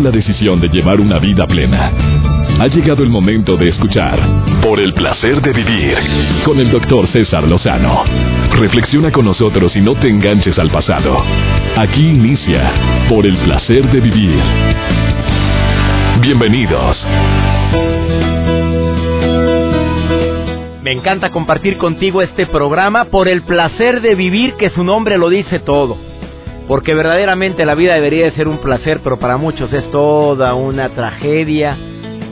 la decisión de llevar una vida plena. Ha llegado el momento de escuchar Por el placer de vivir con el doctor César Lozano. Reflexiona con nosotros y no te enganches al pasado. Aquí inicia Por el placer de vivir. Bienvenidos. Me encanta compartir contigo este programa por el placer de vivir que su nombre lo dice todo. Porque verdaderamente la vida debería de ser un placer, pero para muchos es toda una tragedia.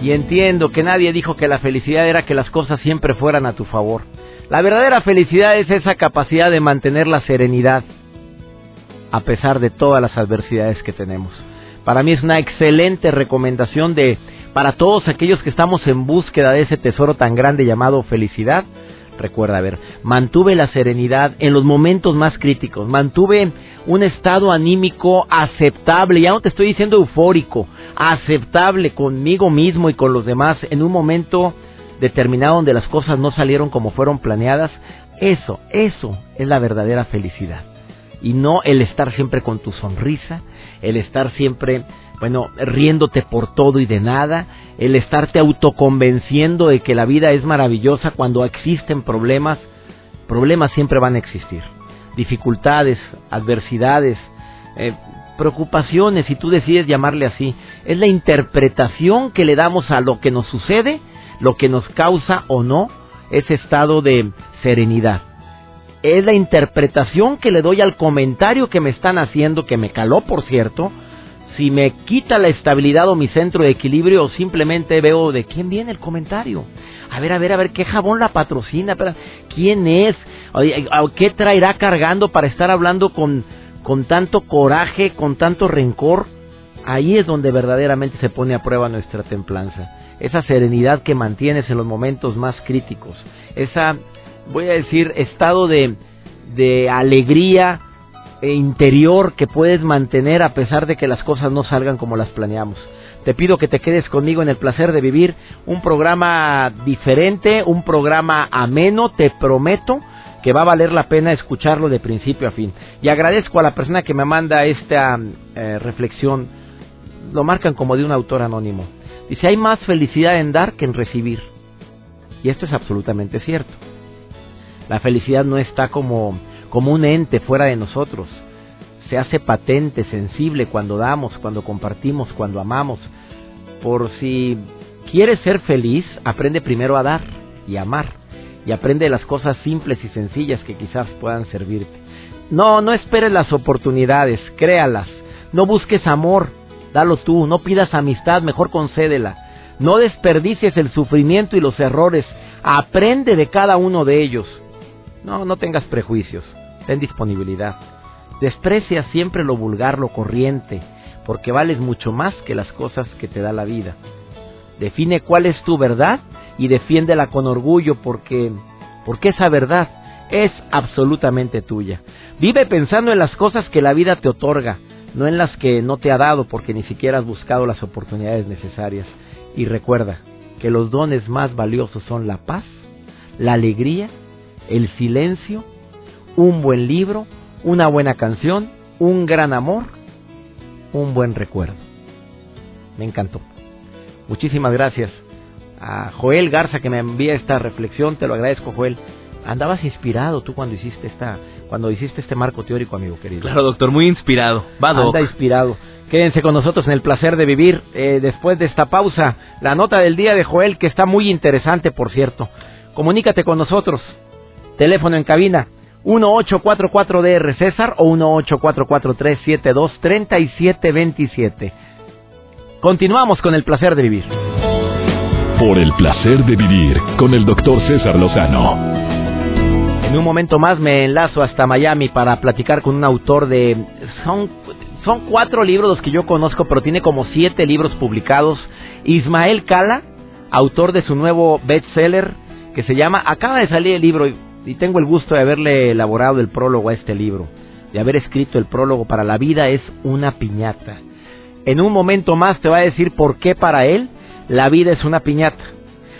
Y entiendo que nadie dijo que la felicidad era que las cosas siempre fueran a tu favor. La verdadera felicidad es esa capacidad de mantener la serenidad a pesar de todas las adversidades que tenemos. Para mí es una excelente recomendación de para todos aquellos que estamos en búsqueda de ese tesoro tan grande llamado felicidad recuerda, ver, mantuve la serenidad en los momentos más críticos, mantuve un estado anímico aceptable, ya no te estoy diciendo eufórico, aceptable conmigo mismo y con los demás en un momento determinado donde las cosas no salieron como fueron planeadas, eso, eso es la verdadera felicidad. Y no el estar siempre con tu sonrisa, el estar siempre bueno, riéndote por todo y de nada, el estarte autoconvenciendo de que la vida es maravillosa cuando existen problemas, problemas siempre van a existir, dificultades, adversidades, eh, preocupaciones, si tú decides llamarle así, es la interpretación que le damos a lo que nos sucede, lo que nos causa o no ese estado de serenidad. Es la interpretación que le doy al comentario que me están haciendo, que me caló, por cierto, si me quita la estabilidad o mi centro de equilibrio simplemente veo de quién viene el comentario. A ver, a ver, a ver, ¿qué jabón la patrocina? ¿Quién es? ¿Qué traerá cargando para estar hablando con, con tanto coraje, con tanto rencor? Ahí es donde verdaderamente se pone a prueba nuestra templanza. Esa serenidad que mantienes en los momentos más críticos. Esa, voy a decir, estado de, de alegría, interior que puedes mantener a pesar de que las cosas no salgan como las planeamos. Te pido que te quedes conmigo en el placer de vivir un programa diferente, un programa ameno, te prometo que va a valer la pena escucharlo de principio a fin. Y agradezco a la persona que me manda esta eh, reflexión, lo marcan como de un autor anónimo. Dice, hay más felicidad en dar que en recibir. Y esto es absolutamente cierto. La felicidad no está como como un ente fuera de nosotros. Se hace patente, sensible cuando damos, cuando compartimos, cuando amamos. Por si quieres ser feliz, aprende primero a dar y amar. Y aprende las cosas simples y sencillas que quizás puedan servirte. No, no esperes las oportunidades, créalas. No busques amor, dalo tú. No pidas amistad, mejor concédela. No desperdicies el sufrimiento y los errores. Aprende de cada uno de ellos. No, no tengas prejuicios ten disponibilidad. Desprecia siempre lo vulgar, lo corriente, porque vales mucho más que las cosas que te da la vida. Define cuál es tu verdad y defiéndela con orgullo porque porque esa verdad es absolutamente tuya. Vive pensando en las cosas que la vida te otorga, no en las que no te ha dado porque ni siquiera has buscado las oportunidades necesarias. Y recuerda que los dones más valiosos son la paz, la alegría, el silencio un buen libro, una buena canción, un gran amor, un buen recuerdo. Me encantó. Muchísimas gracias a Joel Garza que me envía esta reflexión, te lo agradezco Joel. Andabas inspirado tú cuando hiciste esta cuando hiciste este marco teórico, amigo querido. Claro, doctor, muy inspirado. Va, Anda inspirado. Quédense con nosotros en el placer de vivir. Eh, después de esta pausa, la nota del día de Joel, que está muy interesante, por cierto. Comunícate con nosotros. Teléfono en cabina 1844DR César o 1844-372-3727. Continuamos con el placer de vivir. Por el placer de vivir con el doctor César Lozano. En un momento más me enlazo hasta Miami para platicar con un autor de... Son, son cuatro libros los que yo conozco, pero tiene como siete libros publicados. Ismael Cala, autor de su nuevo bestseller que se llama... Acaba de salir el libro y tengo el gusto de haberle elaborado el prólogo a este libro, de haber escrito el prólogo para la vida es una piñata. En un momento más te va a decir por qué para él la vida es una piñata.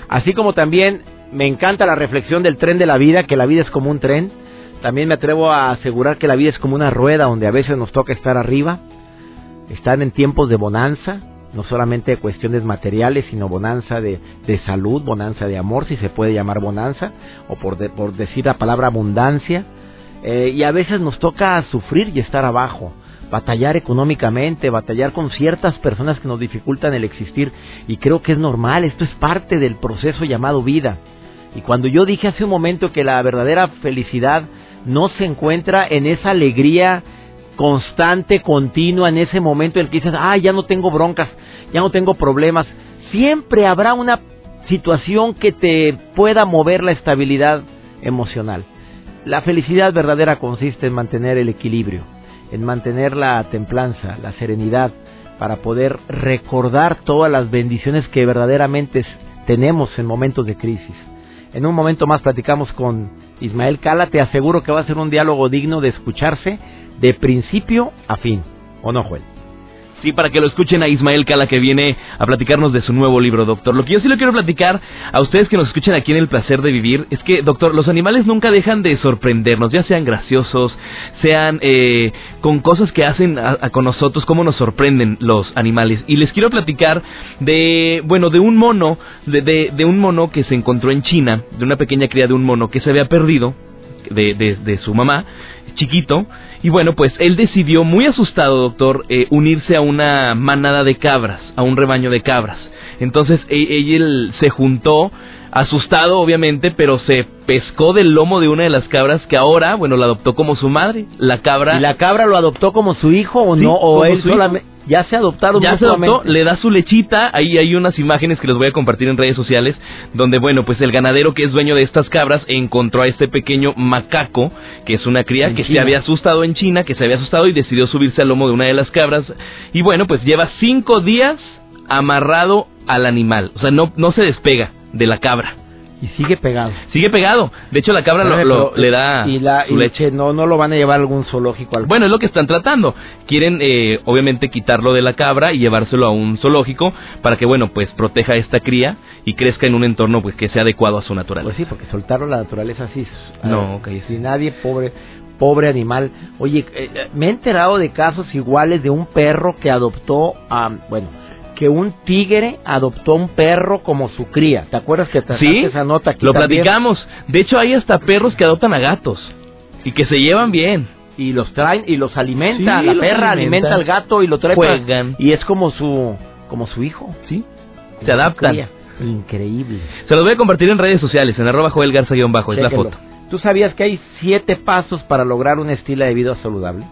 Así como también me encanta la reflexión del tren de la vida, que la vida es como un tren. También me atrevo a asegurar que la vida es como una rueda donde a veces nos toca estar arriba, estar en tiempos de bonanza, no solamente cuestiones materiales, sino bonanza de, de salud, bonanza de amor, si se puede llamar bonanza, o por, por decir la palabra abundancia. Eh, y a veces nos toca sufrir y estar abajo, batallar económicamente, batallar con ciertas personas que nos dificultan el existir. Y creo que es normal, esto es parte del proceso llamado vida. Y cuando yo dije hace un momento que la verdadera felicidad no se encuentra en esa alegría constante, continua, en ese momento en el que dices, ah, ya no tengo broncas, ya no tengo problemas. Siempre habrá una situación que te pueda mover la estabilidad emocional. La felicidad verdadera consiste en mantener el equilibrio, en mantener la templanza, la serenidad, para poder recordar todas las bendiciones que verdaderamente tenemos en momentos de crisis. En un momento más platicamos con Ismael Cala, te aseguro que va a ser un diálogo digno de escucharse de principio a fin. ¿O no, Joel? Sí, para que lo escuchen a Ismael Cala que viene a platicarnos de su nuevo libro, doctor. Lo que yo sí le quiero platicar a ustedes que nos escuchen aquí en El Placer de Vivir es que, doctor, los animales nunca dejan de sorprendernos, ya sean graciosos, sean eh, con cosas que hacen con nosotros, cómo nos sorprenden los animales. Y les quiero platicar de, bueno, de un mono, de, de, de un mono que se encontró en China, de una pequeña cría de un mono que se había perdido de, de, de su mamá, chiquito, y bueno, pues él decidió, muy asustado, doctor, eh, unirse a una manada de cabras, a un rebaño de cabras. Entonces e, él se juntó, asustado obviamente, pero se pescó del lomo de una de las cabras que ahora, bueno, la adoptó como su madre. La cabra. ¿Y la cabra lo adoptó como su hijo o no? ¿O él solamente.? Ya se adoptaron Ya se adoptó, le da su lechita, ahí hay unas imágenes que les voy a compartir en redes sociales, donde bueno, pues el ganadero que es dueño de estas cabras encontró a este pequeño macaco, que es una cría que se había asustado en China, que se había asustado y decidió subirse al lomo de una de las cabras, y bueno, pues lleva cinco días amarrado al animal, o sea, no, no se despega de la cabra. Y sigue pegado. Sigue pegado. De hecho, la cabra lo, le da y la, leche. No, no lo van a llevar a algún zoológico. Bueno, es lo que están tratando. Quieren, eh, obviamente, quitarlo de la cabra y llevárselo a un zoológico para que, bueno, pues proteja a esta cría y crezca en un entorno pues que sea adecuado a su naturaleza. Pues sí, porque soltarlo a la naturaleza así. No, ok. Si nadie, pobre, pobre animal. Oye, eh, eh, me he enterado de casos iguales de un perro que adoptó a, bueno, que un tigre adoptó un perro como su cría. ¿Te acuerdas que te sí, esa nota aquí Lo platicamos. De hecho, hay hasta perros que adoptan a gatos y que se llevan bien. Y los traen y los alimenta. la perra alimenta. al gato y lo trae. Juegan. y es como su como su hijo. Sí. Se adaptan. Increíble. Se los voy a compartir en redes sociales, en arroba Joel Garza-bajo, es la foto. ¿Tú sabías que hay siete pasos para lograr un estilo de vida saludable?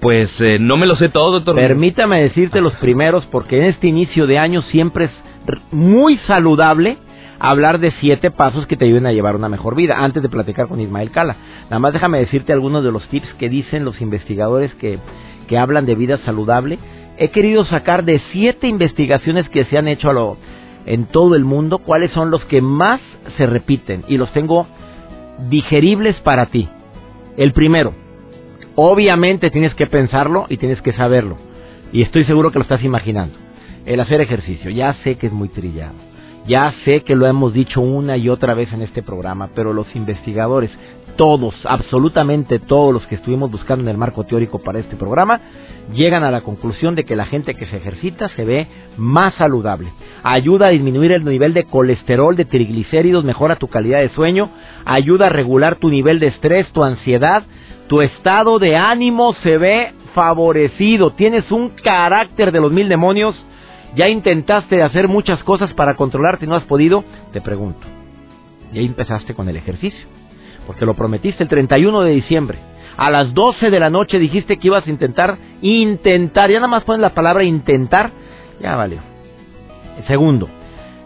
Pues eh, no me lo sé todo, doctor. Permítame decirte los primeros, porque en este inicio de año siempre es muy saludable hablar de siete pasos que te ayuden a llevar una mejor vida, antes de platicar con Ismael Cala. Nada más déjame decirte algunos de los tips que dicen los investigadores que, que hablan de vida saludable. He querido sacar de siete investigaciones que se han hecho a lo, en todo el mundo cuáles son los que más se repiten y los tengo digeribles para ti. El primero, Obviamente tienes que pensarlo y tienes que saberlo. Y estoy seguro que lo estás imaginando. El hacer ejercicio. Ya sé que es muy trillado. Ya sé que lo hemos dicho una y otra vez en este programa, pero los investigadores, todos, absolutamente todos los que estuvimos buscando en el marco teórico para este programa, llegan a la conclusión de que la gente que se ejercita se ve más saludable. Ayuda a disminuir el nivel de colesterol, de triglicéridos, mejora tu calidad de sueño, ayuda a regular tu nivel de estrés, tu ansiedad, tu estado de ánimo se ve favorecido, tienes un carácter de los mil demonios, ya intentaste hacer muchas cosas para controlarte y no has podido, te pregunto, y ahí empezaste con el ejercicio, porque lo prometiste el 31 de diciembre. A las 12 de la noche dijiste que ibas a intentar, intentar, ya nada más pones la palabra intentar, ya valió. Segundo,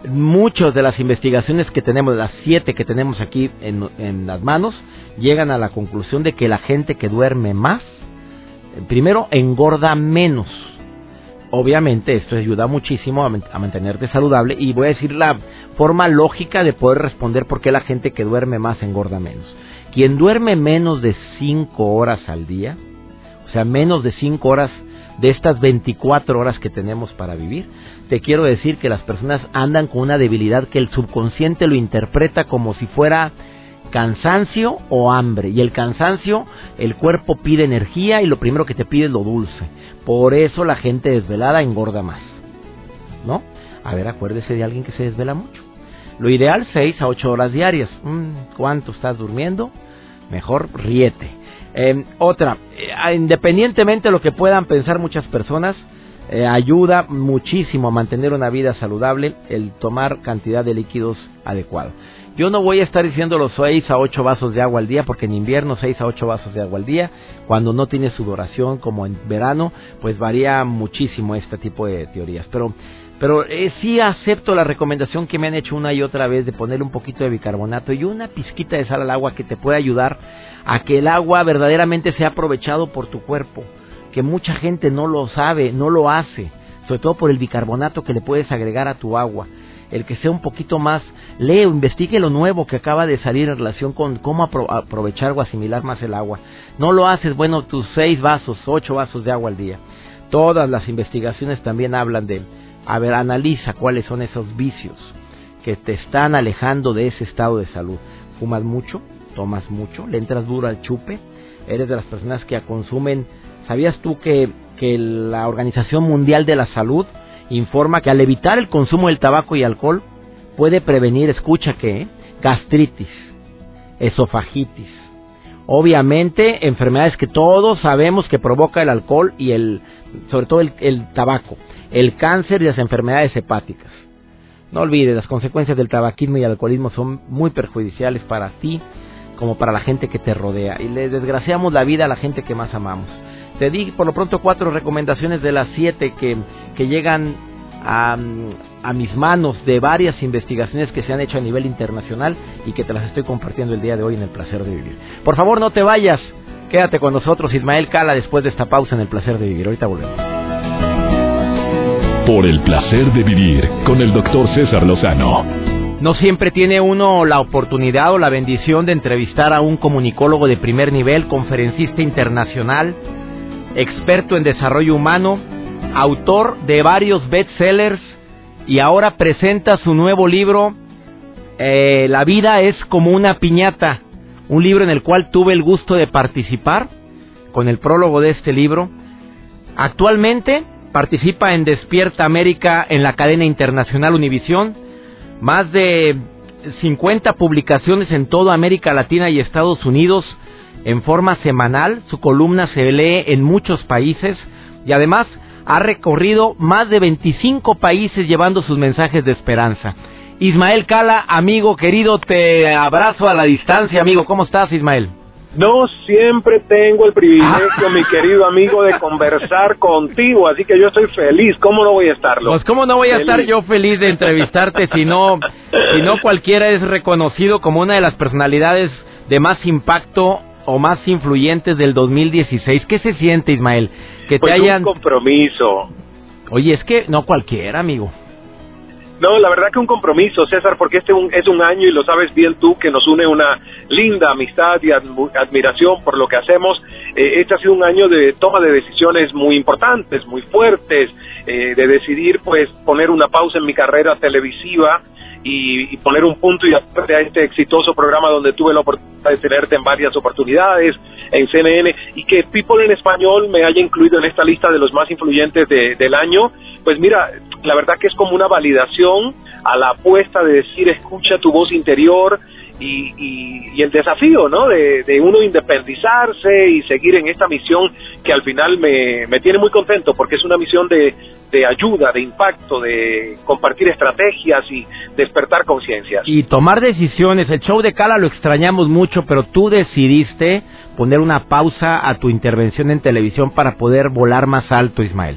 muchas de las investigaciones que tenemos, las siete que tenemos aquí en, en, las manos, llegan a la conclusión de que la gente que duerme más, primero engorda menos. Obviamente esto ayuda muchísimo a, mantenerte saludable y voy a decir la forma lógica de poder responder por qué la gente que duerme más engorda menos. Quien duerme menos de 5 horas al día, o sea, menos de 5 horas de estas 24 horas que tenemos para vivir, te quiero decir que las personas andan con una debilidad que el subconsciente lo interpreta como si fuera cansancio o hambre. Y el cansancio, el cuerpo pide energía y lo primero que te pide es lo dulce. Por eso la gente desvelada engorda más. ¿no? A ver, acuérdese de alguien que se desvela mucho. Lo ideal, 6 a 8 horas diarias. Mm, ¿Cuánto estás durmiendo? Mejor ríete. Em, otra, eh, independientemente de lo que puedan pensar muchas personas, eh, ayuda muchísimo a mantener una vida saludable el tomar cantidad de líquidos adecuada. Yo no voy a estar diciendo los 6 a 8 vasos de agua al día, porque en invierno 6 a 8 vasos de agua al día, cuando no tiene sudoración como en verano, pues varía muchísimo este tipo de teorías. Pero, pero eh, sí acepto la recomendación que me han hecho una y otra vez de poner un poquito de bicarbonato y una pizquita de sal al agua que te puede ayudar a que el agua verdaderamente sea aprovechado por tu cuerpo, que mucha gente no lo sabe, no lo hace, sobre todo por el bicarbonato que le puedes agregar a tu agua el que sea un poquito más, leo, investigue lo nuevo que acaba de salir en relación con cómo aprovechar o asimilar más el agua. No lo haces, bueno, tus seis vasos, ocho vasos de agua al día. Todas las investigaciones también hablan de, a ver, analiza cuáles son esos vicios que te están alejando de ese estado de salud. ¿Fumas mucho? ¿Tomas mucho? ¿Le entras duro al chupe? ¿Eres de las personas que consumen? ¿Sabías tú que, que la Organización Mundial de la Salud informa que al evitar el consumo del tabaco y alcohol puede prevenir, escucha que, gastritis, esofagitis, obviamente enfermedades que todos sabemos que provoca el alcohol y el, sobre todo el, el tabaco, el cáncer y las enfermedades hepáticas. No olvides, las consecuencias del tabaquismo y el alcoholismo son muy perjudiciales para ti como para la gente que te rodea y le desgraciamos la vida a la gente que más amamos. Te di por lo pronto cuatro recomendaciones de las siete que, que llegan a, a, mis manos de varias investigaciones que se han hecho a nivel internacional y que te las estoy compartiendo el día de hoy en el placer de vivir. Por favor, no te vayas. Quédate con nosotros, Ismael Cala, después de esta pausa en el placer de vivir. Ahorita volvemos. Por el placer de vivir con el doctor César Lozano. No siempre tiene uno la oportunidad o la bendición de entrevistar a un comunicólogo de primer nivel, conferencista internacional, experto en desarrollo humano, autor de varios bestsellers y ahora presenta su nuevo libro, eh, La vida es como una piñata, un libro en el cual tuve el gusto de participar con el prólogo de este libro. Actualmente participa en Despierta América en la cadena internacional Univisión, más de 50 publicaciones en toda América Latina y Estados Unidos, en forma semanal. Su columna se lee en muchos países y además ha recorrido más de 25 países llevando sus mensajes de esperanza. Ismael Cala, amigo querido, te abrazo a la distancia, amigo. ¿Cómo estás, Ismael? No siempre tengo el privilegio, mi querido amigo, de conversar contigo, así que yo estoy feliz. ¿Cómo no voy a estarlo? Pues cómo no voy a estar yo feliz de entrevistarte si no, si no cualquiera es reconocido como una de las personalidades de más impacto o más influyentes del 2016. ¿Qué se siente, Ismael? Que te pues hayan... un compromiso. Oye, es que no cualquiera, amigo. No, la verdad que un compromiso, César, porque este es un año y lo sabes bien tú que nos une una linda amistad y admiración por lo que hacemos. Eh, este ha sido un año de toma de decisiones muy importantes, muy fuertes, eh, de decidir pues poner una pausa en mi carrera televisiva y, poner un punto y aparte a este exitoso programa donde tuve la oportunidad de tenerte en varias oportunidades en CNN y que People en Español me haya incluido en esta lista de los más influyentes del año, pues mira, la verdad que es como una validación a la apuesta de decir escucha tu voz interior, y, el desafío, ¿no? De, uno independizarse y seguir en esta misión que al final me, me tiene muy contento porque es una misión de, de ayuda, de impacto, de compartir estrategias y despertar conciencias. Y tomar decisiones. El show de Cala lo extrañamos mucho, pero tú decidiste poner una pausa a tu intervención en televisión para poder volar más alto, Ismael.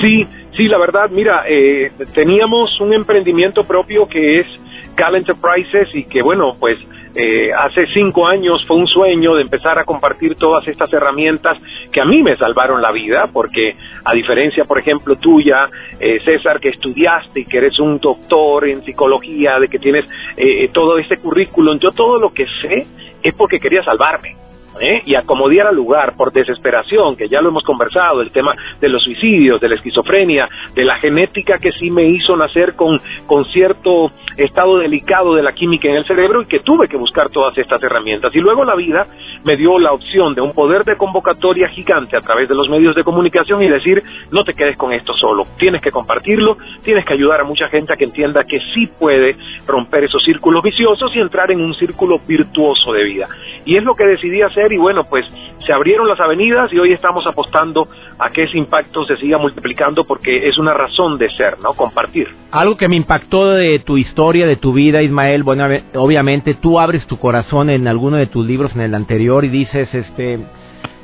Sí, sí, la verdad, mira, eh, teníamos un emprendimiento propio que es Cal Enterprises y que bueno, pues eh, hace cinco años fue un sueño de empezar a compartir todas estas herramientas que a mí me salvaron la vida, porque a diferencia, por ejemplo, tuya, eh, César, que estudiaste y que eres un doctor en psicología, de que tienes eh, todo este currículum, yo todo lo que sé es porque quería salvarme. ¿Eh? y a como diera lugar por desesperación, que ya lo hemos conversado, el tema de los suicidios, de la esquizofrenia, de la genética que sí me hizo nacer con, con cierto estado delicado de la química en el cerebro y que tuve que buscar todas estas herramientas. Y luego la vida me dio la opción de un poder de convocatoria gigante a través de los medios de comunicación y decir, no te quedes con esto solo, tienes que compartirlo, tienes que ayudar a mucha gente a que entienda que sí puede romper esos círculos viciosos y entrar en un círculo virtuoso de vida. Y es lo que decidí hacer y bueno, pues se abrieron las avenidas y hoy estamos apostando a que ese impacto se siga multiplicando porque es una razón de ser, ¿no? Compartir. Algo que me impactó de tu historia, de tu vida, Ismael, bueno, obviamente tú abres tu corazón en alguno de tus libros, en el anterior, y dices, este,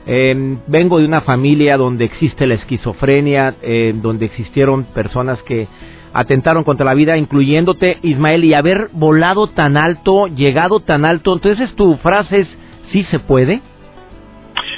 em, vengo de una familia donde existe la esquizofrenia, eh, donde existieron personas que atentaron contra la vida, incluyéndote, Ismael, y haber volado tan alto, llegado tan alto. Entonces tu frase es, ¿sí se puede?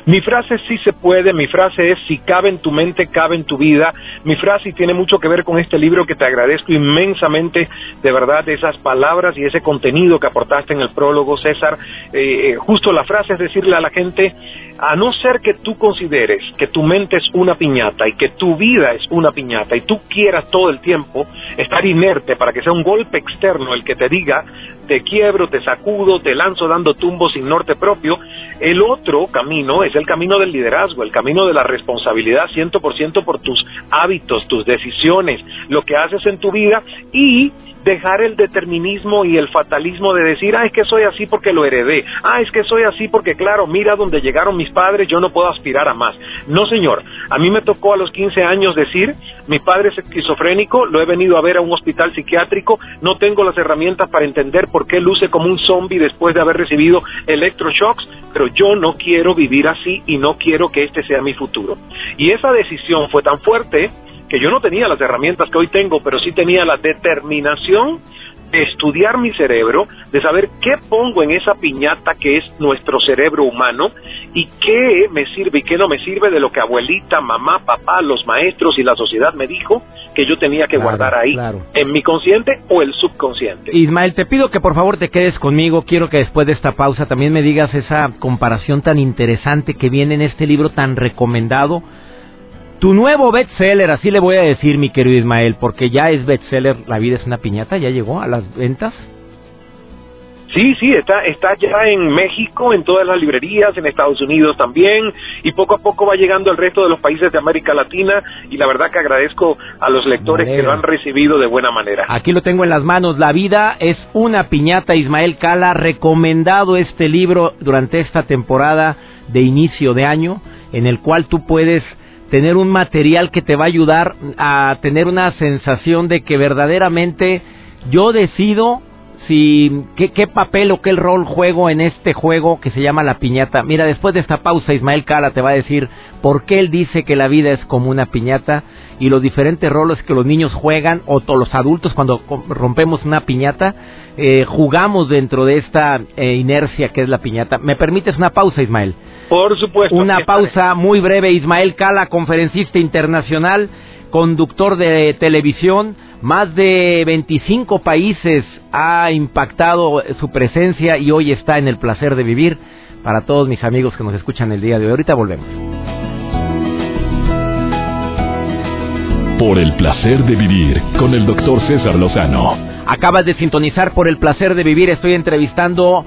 Mi frase sí se puede, mi frase es si cabe en tu mente, cabe en tu vida. Mi frase tiene mucho que ver con este libro que te agradezco inmensamente, de verdad, esas palabras y ese contenido que aportaste en el prólogo, César. Eh, justo la frase es decirle a la gente, a no ser que tú consideres que tu mente es una piñata y que tu vida es una piñata y tú quieras todo el tiempo estar inerte para que sea un golpe externo el que te diga te quiebro, te sacudo, te lanzo dando tumbos sin norte propio, el otro camino es el camino del liderazgo, el camino de la responsabilidad 100% por tus hábitos, tus decisiones, lo que haces en tu vida y dejar el determinismo y el fatalismo de decir, ah, es que soy así porque lo heredé, ah, es que soy así porque, claro, mira donde llegaron mis padres, yo no puedo aspirar a más. No, señor, a mí me tocó a los 15 años decir, mi padre es esquizofrénico, lo he venido a ver a un hospital psiquiátrico, no tengo las herramientas para entender por qué luce como un zombie después de haber recibido electroshocks, pero yo no quiero vivir así y no quiero que este sea mi futuro. Y esa decisión fue tan fuerte que yo no tenía las herramientas que hoy tengo, pero sí tenía la determinación de estudiar mi cerebro, de saber qué pongo en esa piñata que es nuestro cerebro humano y qué me sirve y qué no me sirve de lo que abuelita, mamá, papá, los maestros y la sociedad me dijo que yo tenía que guardar ahí, en mi consciente o el subconsciente. Ismael, te pido que por favor te quedes conmigo, quiero que después de esta pausa también me digas esa comparación tan interesante que viene en este libro tan recomendado tu nuevo bestseller, así le voy a decir, mi querido Ismael, porque ya es bestseller, La vida es una piñata, ya llegó a las ventas. Sí, sí, está, está ya en México, en todas las librerías, en Estados Unidos también, y poco a poco va llegando al resto de los países de América Latina, y la verdad que agradezco a los lectores que lo han recibido de buena manera. Aquí lo tengo en las manos, La vida es una piñata, Ismael Cala, recomendado este libro durante esta temporada de inicio de año, en el cual tú puedes tener un material que te va a ayudar a tener una sensación de que verdaderamente yo decido si qué, qué, papel o qué rol juego en este juego que se llama la piñata. Mira, después de esta pausa Ismael Cala te va a decir por qué él dice que la vida es como una piñata y los diferentes roles que los niños juegan o todos los adultos cuando rompemos una piñata eh, jugamos dentro de esta eh, inercia que es la piñata. ¿Me permites una pausa Ismael? Por supuesto. Una pausa muy breve. Ismael Cala, conferencista internacional, conductor de televisión. Más de 25 países ha impactado su presencia y hoy está en el placer de vivir. Para todos mis amigos que nos escuchan el día de hoy. Ahorita volvemos. Por el placer de vivir con el doctor César Lozano. Acabas de sintonizar por el placer de vivir. Estoy entrevistando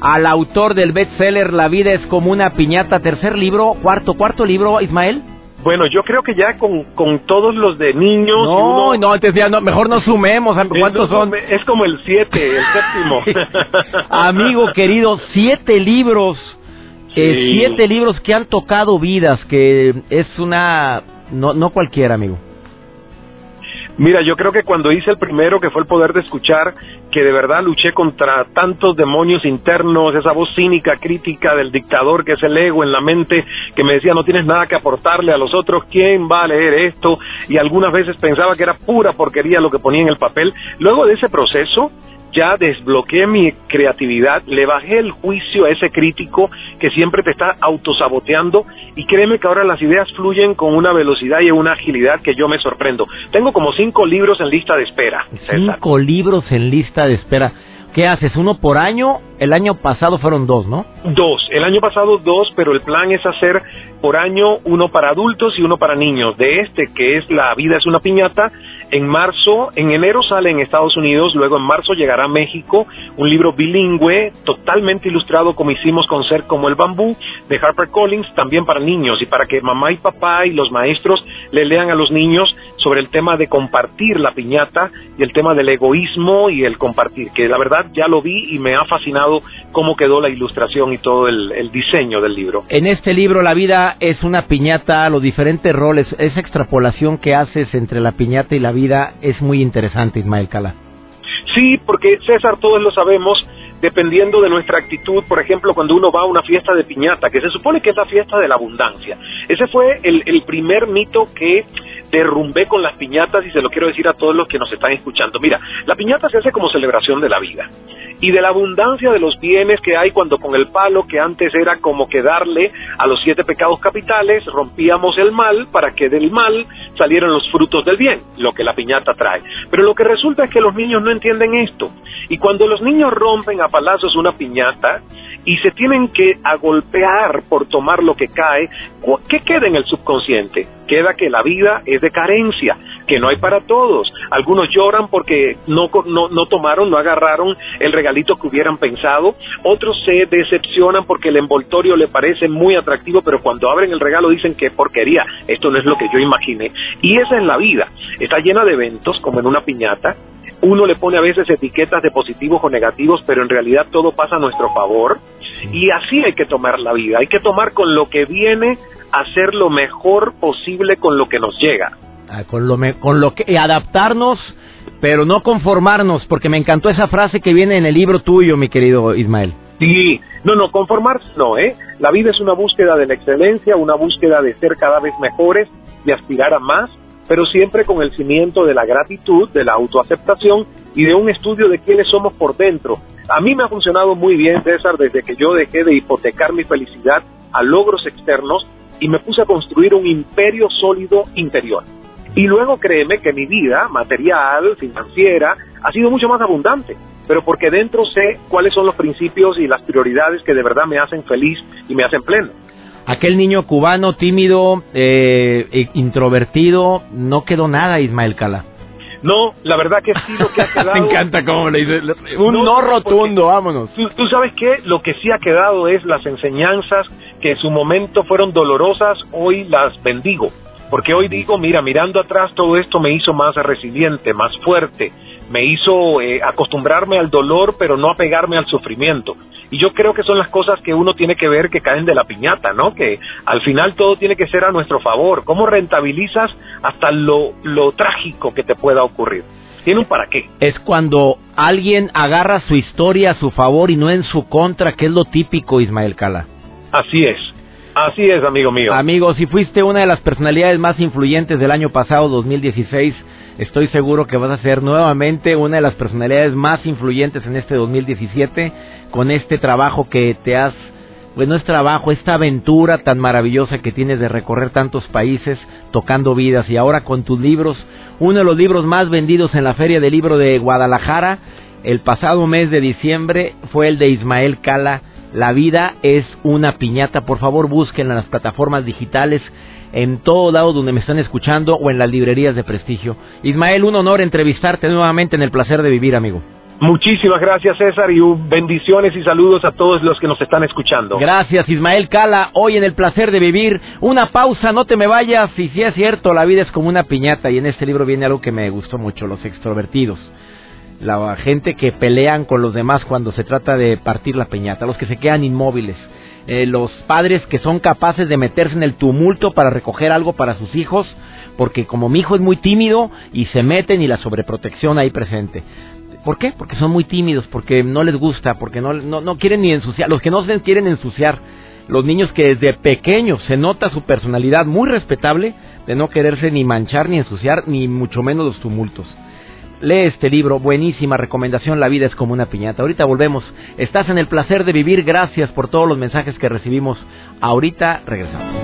al autor del bestseller La vida es como una piñata, tercer libro, cuarto, cuarto libro, Ismael. Bueno, yo creo que ya con, con todos los de niños. No, no, antes ya no, mejor no sumemos. ¿Cuántos son? Es como el siete, el séptimo. Amigo querido, siete libros. Eh, siete libros que han tocado vidas, que es una. No, no cualquiera, amigo. Mira, yo creo que cuando hice el primero, que fue el poder de escuchar, que de verdad luché contra tantos demonios internos, esa voz cínica, crítica del dictador que es el ego en la mente, que me decía no tienes nada que aportarle a los otros, ¿quién va a leer esto? Y algunas veces pensaba que era pura porquería lo que ponía en el papel. Luego de ese proceso, ya desbloqueé mi creatividad, le bajé el juicio a ese crítico que siempre te está autosaboteando y créeme que ahora las ideas fluyen con una velocidad y una agilidad que yo me sorprendo. Tengo como cinco libros en lista de espera. Cinco libros en lista de espera. ¿Qué haces? ¿Uno por año? El año pasado fueron dos, ¿no? Dos. El año pasado dos, pero el plan es hacer por año uno para adultos y uno para niños. De este, que es La vida es una piñata, en marzo, en enero sale en Estados Unidos, luego en marzo llegará a México un libro bilingüe totalmente ilustrado como hicimos con Ser como el bambú de Harper Collins, también para niños y para que mamá y papá y los maestros le lean a los niños sobre el tema de compartir la piñata y el tema del egoísmo y el compartir, que la verdad ya lo vi y me ha fascinado cómo quedó la ilustración y todo el, el diseño del libro. En este libro la vida es una piñata, los diferentes roles, esa extrapolación que haces entre la piñata y la vida es muy interesante, Ismael Cala. Sí, porque César, todos lo sabemos, dependiendo de nuestra actitud, por ejemplo, cuando uno va a una fiesta de piñata, que se supone que es la fiesta de la abundancia. Ese fue el, el primer mito que derrumbé con las piñatas y se lo quiero decir a todos los que nos están escuchando. Mira, la piñata se hace como celebración de la vida y de la abundancia de los bienes que hay cuando con el palo, que antes era como que darle a los siete pecados capitales, rompíamos el mal para que del mal salieran los frutos del bien, lo que la piñata trae. Pero lo que resulta es que los niños no entienden esto. Y cuando los niños rompen a palazos una piñata, y se tienen que agolpear por tomar lo que cae, ¿qué queda en el subconsciente? Queda que la vida es de carencia, que no hay para todos. Algunos lloran porque no, no, no tomaron, no agarraron el regalito que hubieran pensado. Otros se decepcionan porque el envoltorio le parece muy atractivo, pero cuando abren el regalo dicen que porquería, esto no es lo que yo imaginé. Y esa es la vida. Está llena de eventos, como en una piñata, uno le pone a veces etiquetas de positivos o negativos, pero en realidad todo pasa a nuestro favor. Y así hay que tomar la vida, hay que tomar con lo que viene, hacer lo mejor posible con lo que nos llega. Ah, con lo, con lo que adaptarnos, pero no conformarnos, porque me encantó esa frase que viene en el libro tuyo, mi querido Ismael. Sí, no, no, conformarse no, ¿eh? La vida es una búsqueda de la excelencia, una búsqueda de ser cada vez mejores, de aspirar a más, pero siempre con el cimiento de la gratitud, de la autoaceptación y de un estudio de quiénes somos por dentro. A mí me ha funcionado muy bien, César, desde que yo dejé de hipotecar mi felicidad a logros externos y me puse a construir un imperio sólido interior. Y luego créeme que mi vida material, financiera, ha sido mucho más abundante, pero porque dentro sé cuáles son los principios y las prioridades que de verdad me hacen feliz y me hacen pleno aquel niño cubano tímido, eh, e introvertido, no quedó nada, Ismael Cala. No, la verdad que sí lo que ha quedado. Me encanta cómo le dice. Un no, rotundo, vámonos. Tú, tú, sabes que lo que sí ha quedado es las enseñanzas que en su momento fueron dolorosas, hoy las bendigo. Porque hoy digo, mira, mirando atrás todo esto me hizo más resiliente, más fuerte, me hizo eh, acostumbrarme al dolor, pero no apegarme al sufrimiento. Y yo creo que son las cosas que uno tiene que ver que caen de la piñata, ¿no? Que al final todo tiene que ser a nuestro favor. ¿Cómo rentabilizas hasta lo, lo trágico que te pueda ocurrir? Tiene un para qué. Es cuando alguien agarra su historia a su favor y no en su contra, que es lo típico, Ismael Cala. Así es. Así es, amigo mío. Amigo, si fuiste una de las personalidades más influyentes del año pasado, 2016, estoy seguro que vas a ser nuevamente una de las personalidades más influyentes en este 2017 con este trabajo que te has, bueno, es trabajo, esta aventura tan maravillosa que tienes de recorrer tantos países tocando vidas y ahora con tus libros, uno de los libros más vendidos en la Feria del Libro de Guadalajara, el pasado mes de diciembre fue el de Ismael Cala. La vida es una piñata. Por favor, búsquenla en las plataformas digitales en todo lado donde me están escuchando o en las librerías de prestigio. Ismael, un honor entrevistarte nuevamente en el placer de vivir, amigo. Muchísimas gracias César y bendiciones y saludos a todos los que nos están escuchando. Gracias Ismael Cala, hoy en el placer de vivir. Una pausa, no te me vayas y si es cierto, la vida es como una piñata y en este libro viene algo que me gustó mucho, los extrovertidos. La gente que pelean con los demás cuando se trata de partir la piñata, los que se quedan inmóviles eh, los padres que son capaces de meterse en el tumulto para recoger algo para sus hijos, porque como mi hijo es muy tímido y se meten y la sobreprotección ahí presente. ¿Por qué? Porque son muy tímidos, porque no les gusta, porque no, no, no quieren ni ensuciar, los que no se quieren ensuciar, los niños que desde pequeños se nota su personalidad muy respetable de no quererse ni manchar ni ensuciar, ni mucho menos los tumultos. Lee este libro, buenísima recomendación, La vida es como una piñata. Ahorita volvemos. Estás en el placer de vivir, gracias por todos los mensajes que recibimos. Ahorita regresamos.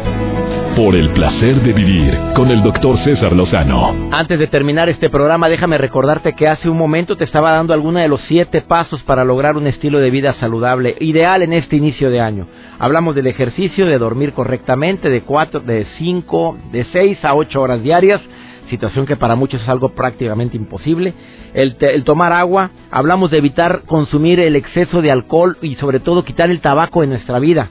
por el placer de vivir con el doctor César Lozano. Antes de terminar este programa, déjame recordarte que hace un momento te estaba dando alguno de los siete pasos para lograr un estilo de vida saludable, ideal en este inicio de año. Hablamos del ejercicio, de dormir correctamente, de cuatro, de cinco, de seis a ocho horas diarias, situación que para muchos es algo prácticamente imposible. El, el, tomar agua, hablamos de evitar consumir el exceso de alcohol y sobre todo quitar el tabaco en nuestra vida.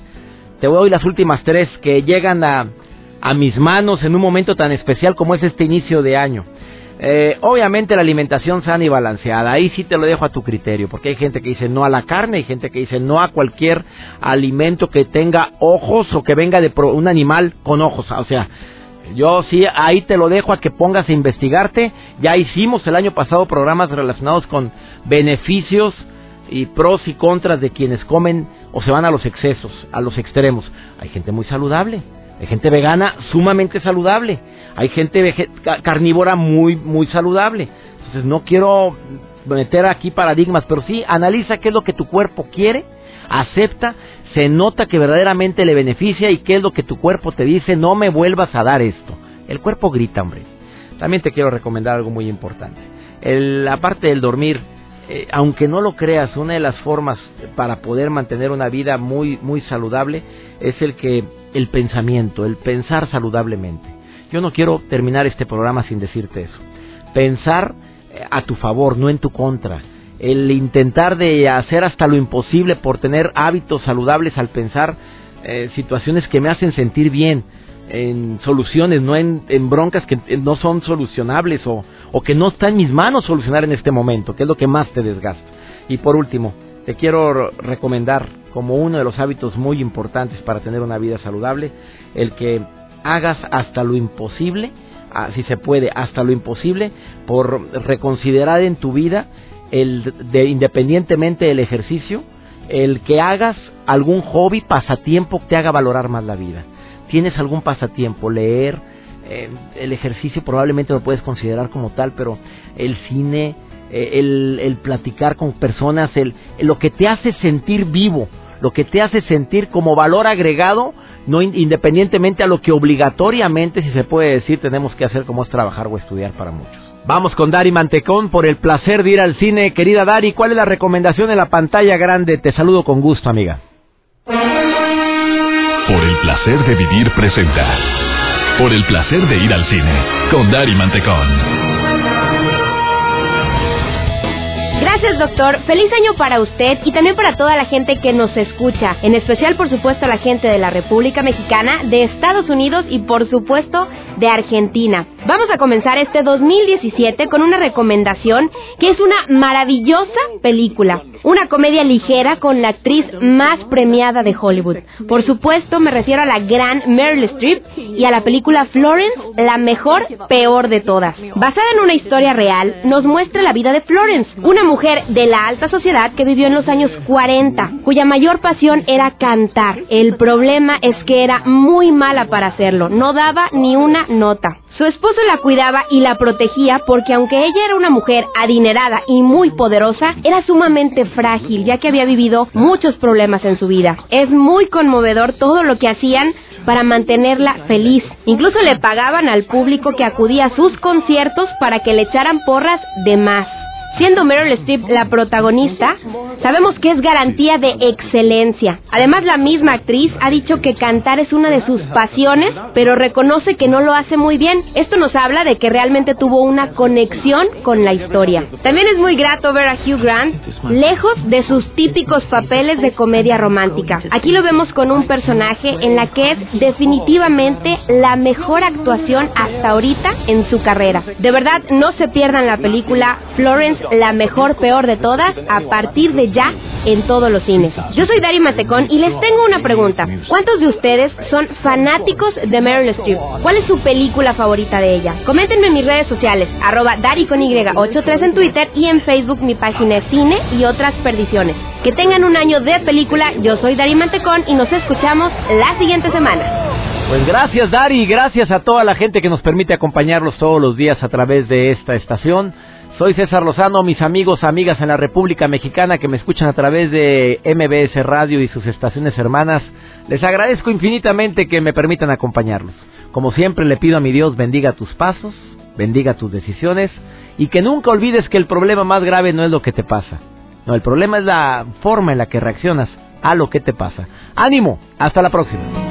Te doy las últimas tres que llegan a, a mis manos en un momento tan especial como es este inicio de año. Eh, obviamente la alimentación sana y balanceada, ahí sí te lo dejo a tu criterio, porque hay gente que dice no a la carne, hay gente que dice no a cualquier alimento que tenga ojos o que venga de un animal con ojos, o sea, yo sí, ahí te lo dejo a que pongas a investigarte. Ya hicimos el año pasado programas relacionados con beneficios y pros y contras de quienes comen o se van a los excesos, a los extremos. Hay gente muy saludable, hay gente vegana sumamente saludable, hay gente carnívora muy muy saludable. Entonces no quiero meter aquí paradigmas, pero sí analiza qué es lo que tu cuerpo quiere, acepta se nota que verdaderamente le beneficia y qué es lo que tu cuerpo te dice, no me vuelvas a dar esto. El cuerpo grita, hombre. También te quiero recomendar algo muy importante. la parte del dormir, eh, aunque no lo creas, una de las formas para poder mantener una vida muy, muy saludable es el que el pensamiento, el pensar saludablemente. Yo no quiero terminar este programa sin decirte eso. Pensar eh, a tu favor, no en tu contra el intentar de hacer hasta lo imposible por tener hábitos saludables al pensar eh, situaciones que me hacen sentir bien, en soluciones, no en, broncas que no son solucionables o, o, que no está en mis manos solucionar en este momento, que es lo que más te desgasta. Y por último, te quiero recomendar como uno de los hábitos muy importantes para tener una vida saludable, el que hagas hasta lo imposible, ah, si se puede, hasta lo imposible por reconsiderar en tu vida el de, independientemente del ejercicio, el que hagas algún hobby, pasatiempo que te haga valorar más la vida. ¿Tienes algún pasatiempo? Leer, eh, el ejercicio probablemente lo puedes considerar como tal, pero el cine, eh, el, el, platicar con personas, el, lo que te hace sentir vivo, lo que te hace sentir como valor agregado, no independientemente a lo que obligatoriamente, si se puede decir, tenemos que hacer como es trabajar o estudiar para muchos. Vamos con Dari Mantecón por el placer de ir al cine. Querida Dari, ¿cuál es la recomendación en la pantalla grande? Te saludo con gusto, amiga. Por el placer de vivir presenta. Por el placer de ir al cine con Dari Mantecón. Gracias, doctor. Feliz año para usted y también para toda la gente que nos escucha. En especial, por supuesto, a la gente de la República Mexicana, de Estados Unidos y, por supuesto, de Argentina. Vamos a comenzar este 2017 con una recomendación que es una maravillosa película. Una comedia ligera con la actriz más premiada de Hollywood. Por supuesto, me refiero a la gran Meryl Streep y a la película Florence, la mejor, peor de todas. Basada en una historia real, nos muestra la vida de Florence, una mujer de la alta sociedad que vivió en los años 40, cuya mayor pasión era cantar. El problema es que era muy mala para hacerlo, no daba ni una nota. Su esposo la cuidaba y la protegía porque aunque ella era una mujer adinerada y muy poderosa, era sumamente frágil ya que había vivido muchos problemas en su vida. Es muy conmovedor todo lo que hacían para mantenerla feliz. Incluso le pagaban al público que acudía a sus conciertos para que le echaran porras de más. Siendo Meryl Streep la protagonista, sabemos que es garantía de excelencia. Además, la misma actriz ha dicho que cantar es una de sus pasiones, pero reconoce que no lo hace muy bien. Esto nos habla de que realmente tuvo una conexión con la historia. También es muy grato ver a Hugh Grant lejos de sus típicos papeles de comedia romántica. Aquí lo vemos con un personaje en la que es definitivamente la mejor actuación hasta ahorita en su carrera. De verdad, no se pierdan la película Florence la mejor peor de todas a partir de ya en todos los cines. Yo soy Dari Matecón y les tengo una pregunta. ¿Cuántos de ustedes son fanáticos de Meryl Streep? ¿Cuál es su película favorita de ella? Coméntenme en mis redes sociales, arroba Dari con Y83 en Twitter y en Facebook mi página es Cine y otras perdiciones. Que tengan un año de película. Yo soy Dari Mantecón y nos escuchamos la siguiente semana. Pues gracias Dari, gracias a toda la gente que nos permite acompañarlos todos los días a través de esta estación. Soy César Lozano, mis amigos, amigas en la República Mexicana que me escuchan a través de MBS Radio y sus estaciones hermanas. Les agradezco infinitamente que me permitan acompañarlos. Como siempre le pido a mi Dios bendiga tus pasos, bendiga tus decisiones y que nunca olvides que el problema más grave no es lo que te pasa. No, el problema es la forma en la que reaccionas a lo que te pasa. Ánimo, hasta la próxima.